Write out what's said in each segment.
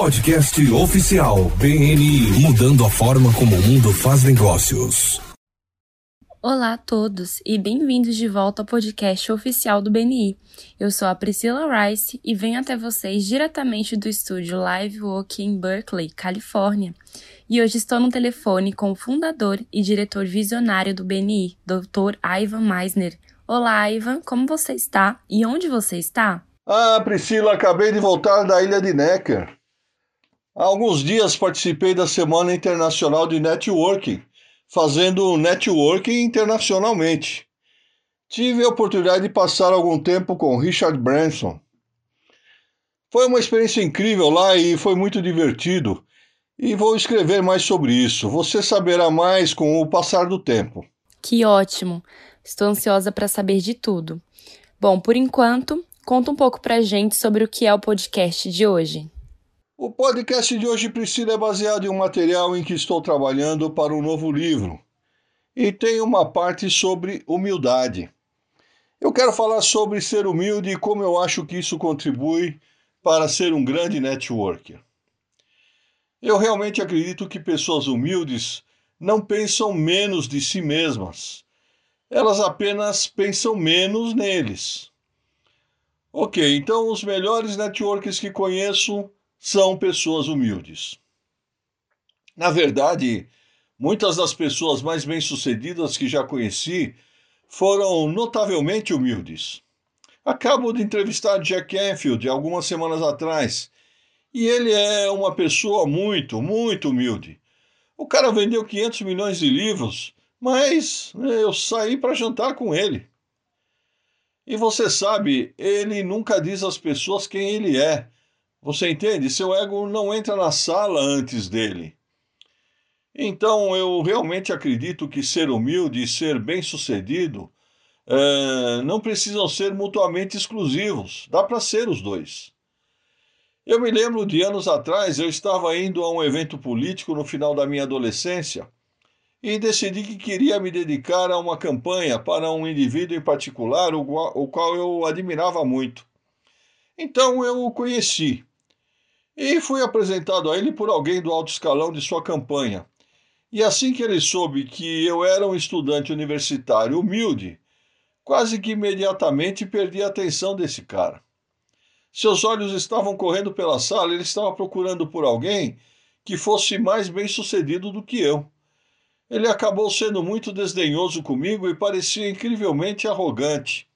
Podcast oficial BNI mudando a forma como o mundo faz negócios. Olá a todos e bem-vindos de volta ao podcast oficial do BNI. Eu sou a Priscila Rice e venho até vocês diretamente do estúdio Live Work em Berkeley, Califórnia. E hoje estou no telefone com o fundador e diretor visionário do BNI, Dr. Ivan Meisner. Olá, Ivan, como você está e onde você está? Ah, Priscila, acabei de voltar da ilha de Necker. Há alguns dias participei da Semana Internacional de Networking, fazendo networking internacionalmente. Tive a oportunidade de passar algum tempo com Richard Branson. Foi uma experiência incrível lá e foi muito divertido. E vou escrever mais sobre isso. Você saberá mais com o passar do tempo. Que ótimo! Estou ansiosa para saber de tudo. Bom, por enquanto, conta um pouco para a gente sobre o que é o podcast de hoje. O podcast de hoje, Priscila, é baseado em um material em que estou trabalhando para um novo livro. E tem uma parte sobre humildade. Eu quero falar sobre ser humilde e como eu acho que isso contribui para ser um grande networker. Eu realmente acredito que pessoas humildes não pensam menos de si mesmas. Elas apenas pensam menos neles. Ok, então os melhores networkers que conheço são pessoas humildes. Na verdade, muitas das pessoas mais bem-sucedidas que já conheci foram notavelmente humildes. Acabo de entrevistar Jack Canfield algumas semanas atrás e ele é uma pessoa muito, muito humilde. O cara vendeu 500 milhões de livros, mas né, eu saí para jantar com ele. E você sabe, ele nunca diz às pessoas quem ele é, você entende? Seu ego não entra na sala antes dele. Então, eu realmente acredito que ser humilde e ser bem-sucedido é, não precisam ser mutuamente exclusivos. Dá para ser os dois. Eu me lembro de anos atrás, eu estava indo a um evento político no final da minha adolescência e decidi que queria me dedicar a uma campanha para um indivíduo em particular, o qual, o qual eu admirava muito. Então eu o conheci e fui apresentado a ele por alguém do alto escalão de sua campanha. E assim que ele soube que eu era um estudante universitário humilde, quase que imediatamente perdi a atenção desse cara. Seus olhos estavam correndo pela sala, ele estava procurando por alguém que fosse mais bem-sucedido do que eu. Ele acabou sendo muito desdenhoso comigo e parecia incrivelmente arrogante.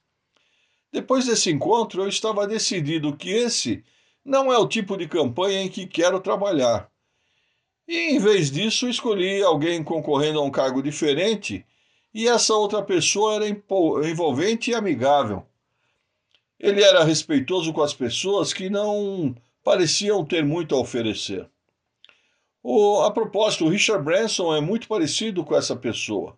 Depois desse encontro, eu estava decidido que esse não é o tipo de campanha em que quero trabalhar. E em vez disso, escolhi alguém concorrendo a um cargo diferente e essa outra pessoa era envolvente e amigável. Ele era respeitoso com as pessoas que não pareciam ter muito a oferecer. O, a propósito, o Richard Branson é muito parecido com essa pessoa.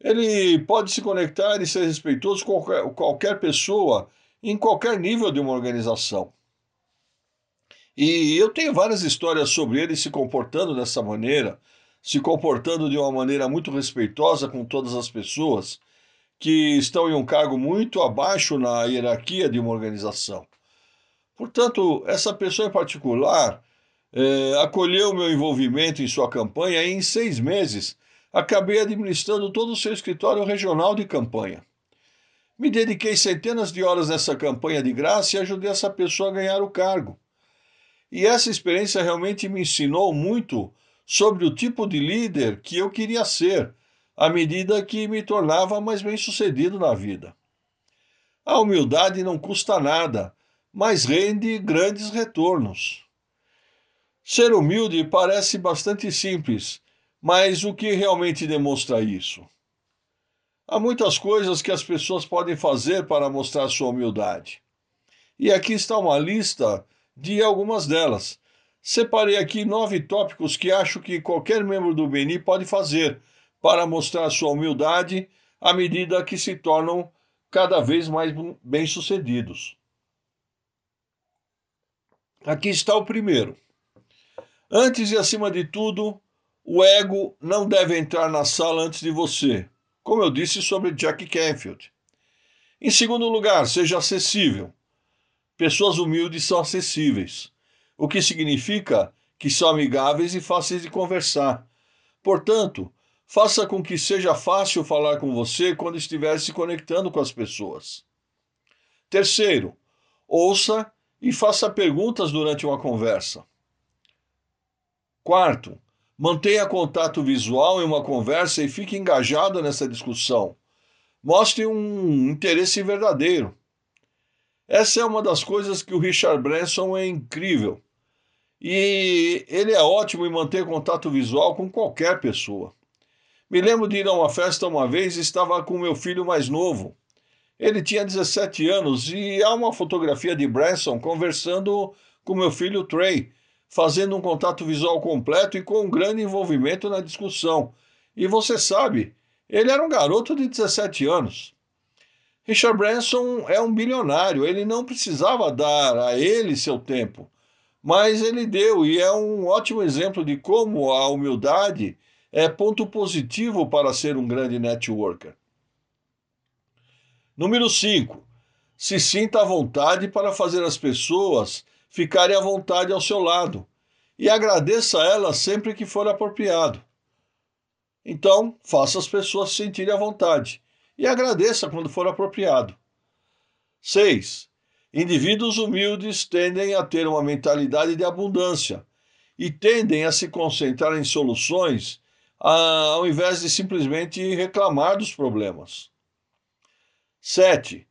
Ele pode se conectar e ser respeitoso com qualquer, qualquer pessoa em qualquer nível de uma organização. E eu tenho várias histórias sobre ele se comportando dessa maneira, se comportando de uma maneira muito respeitosa com todas as pessoas que estão em um cargo muito abaixo na hierarquia de uma organização. Portanto, essa pessoa em particular eh, acolheu meu envolvimento em sua campanha e em seis meses acabei administrando todo o seu escritório regional de campanha. Me dediquei centenas de horas nessa campanha de graça e ajudei essa pessoa a ganhar o cargo. E essa experiência realmente me ensinou muito sobre o tipo de líder que eu queria ser, à medida que me tornava mais bem-sucedido na vida. A humildade não custa nada, mas rende grandes retornos. Ser humilde parece bastante simples, mas o que realmente demonstra isso? Há muitas coisas que as pessoas podem fazer para mostrar sua humildade. E aqui está uma lista de algumas delas. Separei aqui nove tópicos que acho que qualquer membro do BNI pode fazer para mostrar sua humildade à medida que se tornam cada vez mais bem-sucedidos. Aqui está o primeiro. Antes e acima de tudo, o ego não deve entrar na sala antes de você, como eu disse sobre Jack Canfield. Em segundo lugar, seja acessível. Pessoas humildes são acessíveis. o que significa que são amigáveis e fáceis de conversar. Portanto, faça com que seja fácil falar com você quando estiver se conectando com as pessoas. Terceiro, ouça e faça perguntas durante uma conversa. Quarto, mantenha contato visual em uma conversa e fique engajado nessa discussão. Mostre um interesse verdadeiro. Essa é uma das coisas que o Richard Branson é incrível. E ele é ótimo em manter contato visual com qualquer pessoa. Me lembro de ir a uma festa uma vez e estava com meu filho mais novo. Ele tinha 17 anos e há uma fotografia de Branson conversando com meu filho Trey, fazendo um contato visual completo e com um grande envolvimento na discussão. E você sabe, ele era um garoto de 17 anos. Richard Branson é um bilionário, ele não precisava dar a ele seu tempo, mas ele deu e é um ótimo exemplo de como a humildade é ponto positivo para ser um grande networker. Número 5. Se sinta à vontade para fazer as pessoas ficarem à vontade ao seu lado e agradeça a elas sempre que for apropriado. Então, faça as pessoas se sentirem à vontade e agradeça quando for apropriado. 6. Indivíduos humildes tendem a ter uma mentalidade de abundância e tendem a se concentrar em soluções ao invés de simplesmente reclamar dos problemas. 7.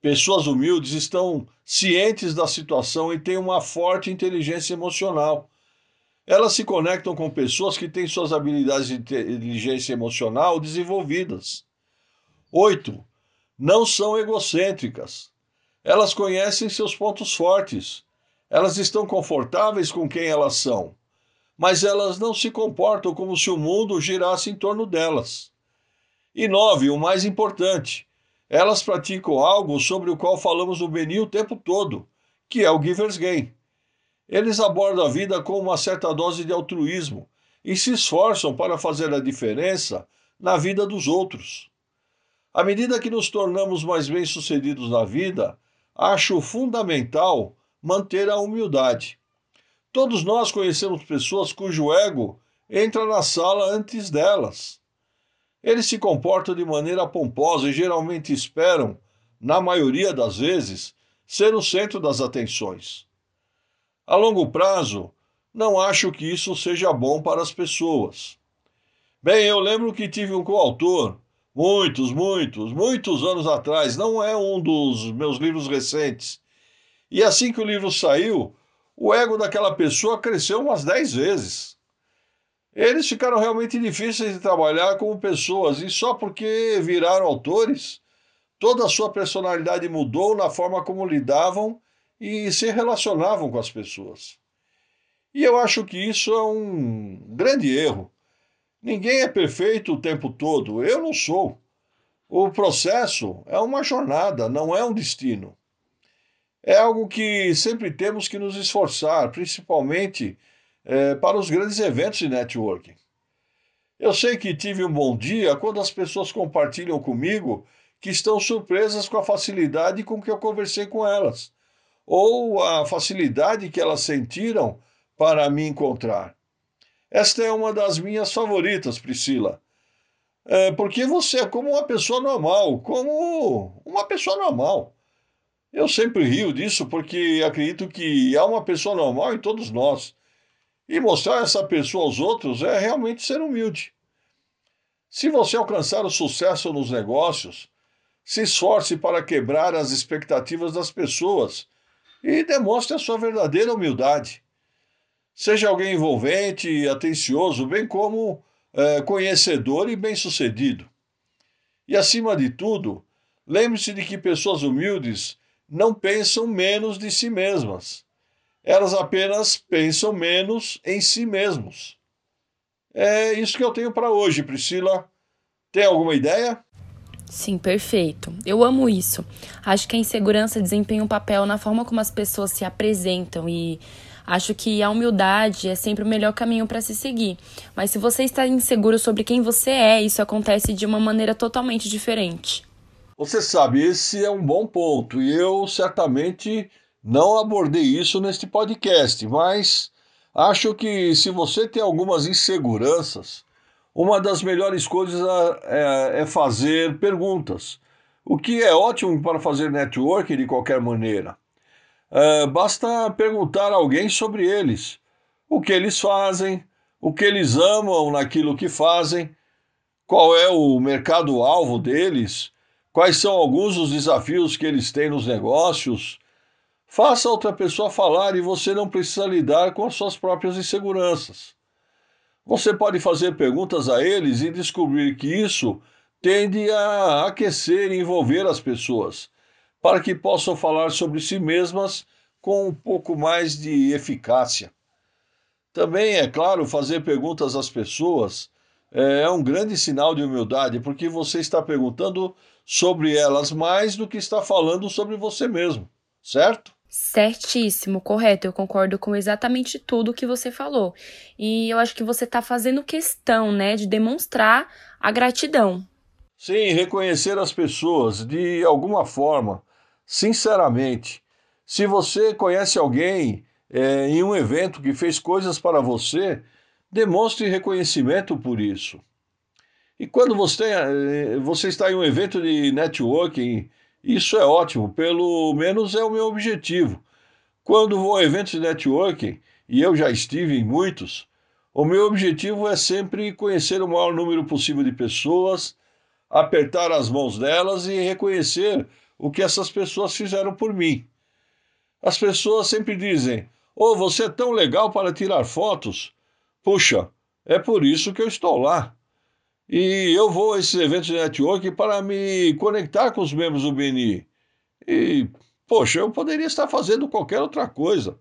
Pessoas humildes estão cientes da situação e têm uma forte inteligência emocional. Elas se conectam com pessoas que têm suas habilidades de inteligência emocional desenvolvidas. 8. Não são egocêntricas. Elas conhecem seus pontos fortes. Elas estão confortáveis com quem elas são, mas elas não se comportam como se o mundo girasse em torno delas. E 9. O mais importante, elas praticam algo sobre o qual falamos no Beni o tempo todo, que é o Giver's Gain. Eles abordam a vida com uma certa dose de altruísmo e se esforçam para fazer a diferença na vida dos outros. À medida que nos tornamos mais bem-sucedidos na vida, acho fundamental manter a humildade. Todos nós conhecemos pessoas cujo ego entra na sala antes delas. Eles se comportam de maneira pomposa e geralmente esperam, na maioria das vezes, ser o centro das atenções. A longo prazo, não acho que isso seja bom para as pessoas. Bem, eu lembro que tive um coautor, muitos, muitos, muitos anos atrás, não é um dos meus livros recentes. E assim que o livro saiu, o ego daquela pessoa cresceu umas dez vezes. Eles ficaram realmente difíceis de trabalhar como pessoas, e só porque viraram autores, toda a sua personalidade mudou na forma como lidavam e se relacionavam com as pessoas. E eu acho que isso é um grande erro. Ninguém é perfeito o tempo todo, eu não sou. O processo é uma jornada, não é um destino. É algo que sempre temos que nos esforçar, principalmente é, para os grandes eventos de networking. Eu sei que tive um bom dia quando as pessoas compartilham comigo que estão surpresas com a facilidade com que eu conversei com elas, ou a facilidade que elas sentiram para me encontrar. Esta é uma das minhas favoritas, Priscila. É porque você é como uma pessoa normal, como uma pessoa normal. Eu sempre rio disso porque acredito que há uma pessoa normal em todos nós. E mostrar essa pessoa aos outros é realmente ser humilde. Se você alcançar o sucesso nos negócios, se esforce para quebrar as expectativas das pessoas e demonstre a sua verdadeira humildade. Seja alguém envolvente e atencioso, bem como é, conhecedor e bem-sucedido. E, acima de tudo, lembre-se de que pessoas humildes não pensam menos de si mesmas elas apenas pensam menos em si mesmos. É isso que eu tenho para hoje, Priscila. Tem alguma ideia? Sim, perfeito. Eu amo isso. Acho que a insegurança desempenha um papel na forma como as pessoas se apresentam e acho que a humildade é sempre o melhor caminho para se seguir. Mas se você está inseguro sobre quem você é, isso acontece de uma maneira totalmente diferente. Você sabe, esse é um bom ponto e eu certamente Não abordei isso neste podcast, mas acho que se você tem algumas inseguranças, uma das melhores coisas é, é fazer perguntas, o que é ótimo para fazer networking de qualquer maneira. É, basta perguntar a alguém sobre eles, o que eles fazem, o que eles amam naquilo que fazem, qual é o mercado-alvo deles, quais são alguns dos desafios que eles têm nos negócios. Faça outra pessoa falar e você não precisa lidar com as suas próprias inseguranças. Você pode fazer perguntas a eles e descobrir que isso tende a aquecer e envolver as pessoas, para que possam falar sobre si mesmas com um pouco mais de eficácia. Também, é claro, fazer perguntas às pessoas é, é um grande sinal de humildade, porque você está perguntando sobre elas mais do que está falando sobre você mesmo, certo? Certíssimo, correto. Eu concordo com exatamente tudo que você falou. E eu acho que você está fazendo questão, né, de demonstrar a gratidão. Sim, reconhecer as pessoas de alguma forma, sinceramente. Se você conhece alguém é, em um evento que fez coisas para você, demonstre reconhecimento por isso. E quando você, é, você está em um evento de networking, isso é ótimo, pelo menos é o meu objetivo. Quando vou a eventos de networking, e eu já estive em muitos, o meu objetivo é sempre conhecer o maior número possível de pessoas, apertar as mãos delas e reconhecer o que essas pessoas fizeram por mim. As pessoas sempre dizem: Oh, você é tão legal para tirar fotos. Puxa, é por isso que eu estou lá. E eu vou a esses eventos de network para me conectar com os membros do BNI. E, poxa, eu poderia estar fazendo qualquer outra coisa.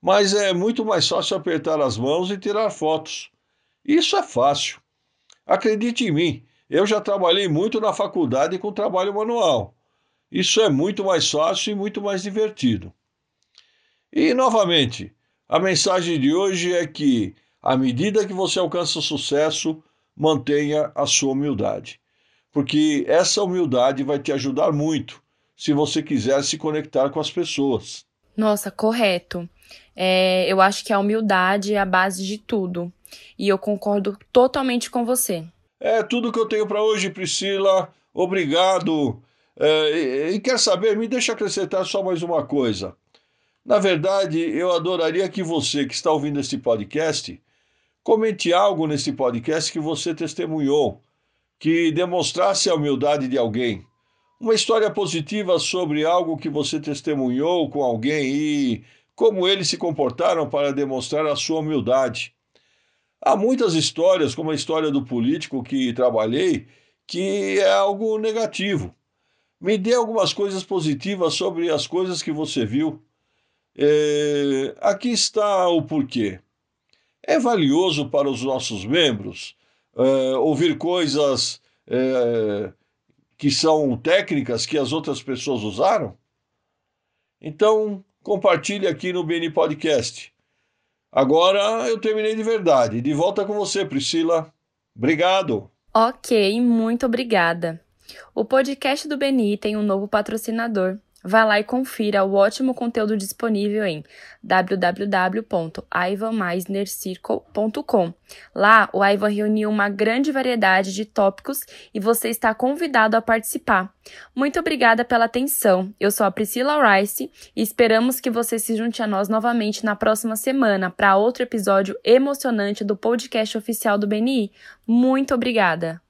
Mas é muito mais fácil apertar as mãos e tirar fotos. Isso é fácil. Acredite em mim, eu já trabalhei muito na faculdade com trabalho manual. Isso é muito mais fácil e muito mais divertido. E, novamente, a mensagem de hoje é que, à medida que você alcança o sucesso, mantenha a sua humildade. Porque essa humildade vai te ajudar muito se você quiser se conectar com as pessoas. Nossa, correto. É, eu acho que a humildade é a base de tudo. E eu concordo totalmente com você. É tudo que eu tenho para hoje, Priscila. Obrigado. É, e, e quer saber? Me deixa acrescentar só mais uma coisa. Na verdade, eu adoraria que você que está ouvindo este podcast comente algo nesse podcast que você testemunhou, que demonstrasse a humildade de alguém. Uma história positiva sobre algo que você testemunhou com alguém e como eles se comportaram para demonstrar a sua humildade. Há muitas histórias, como a história do político que trabalhei, que é algo negativo. Me dê algumas coisas positivas sobre as coisas que você viu. É, aqui está o porquê. É valioso para os nossos membros é, ouvir coisas é, que são técnicas que as outras pessoas usaram? Então, compartilhe aqui no BN Podcast. Agora eu terminei de verdade. De volta com você, Priscila. Obrigado. Ok, muito obrigada. O podcast do BNI tem um novo patrocinador. Vá lá e confira o ótimo conteúdo disponível em www.ivanmeisnercircle.com. Lá, o Ivan reuniu uma grande variedade de tópicos e você está convidado a participar. Muito obrigada pela atenção. Eu sou a Priscila Rice e esperamos que você se junte a nós novamente na próxima semana para outro episódio emocionante do podcast oficial do BNI. Muito obrigada!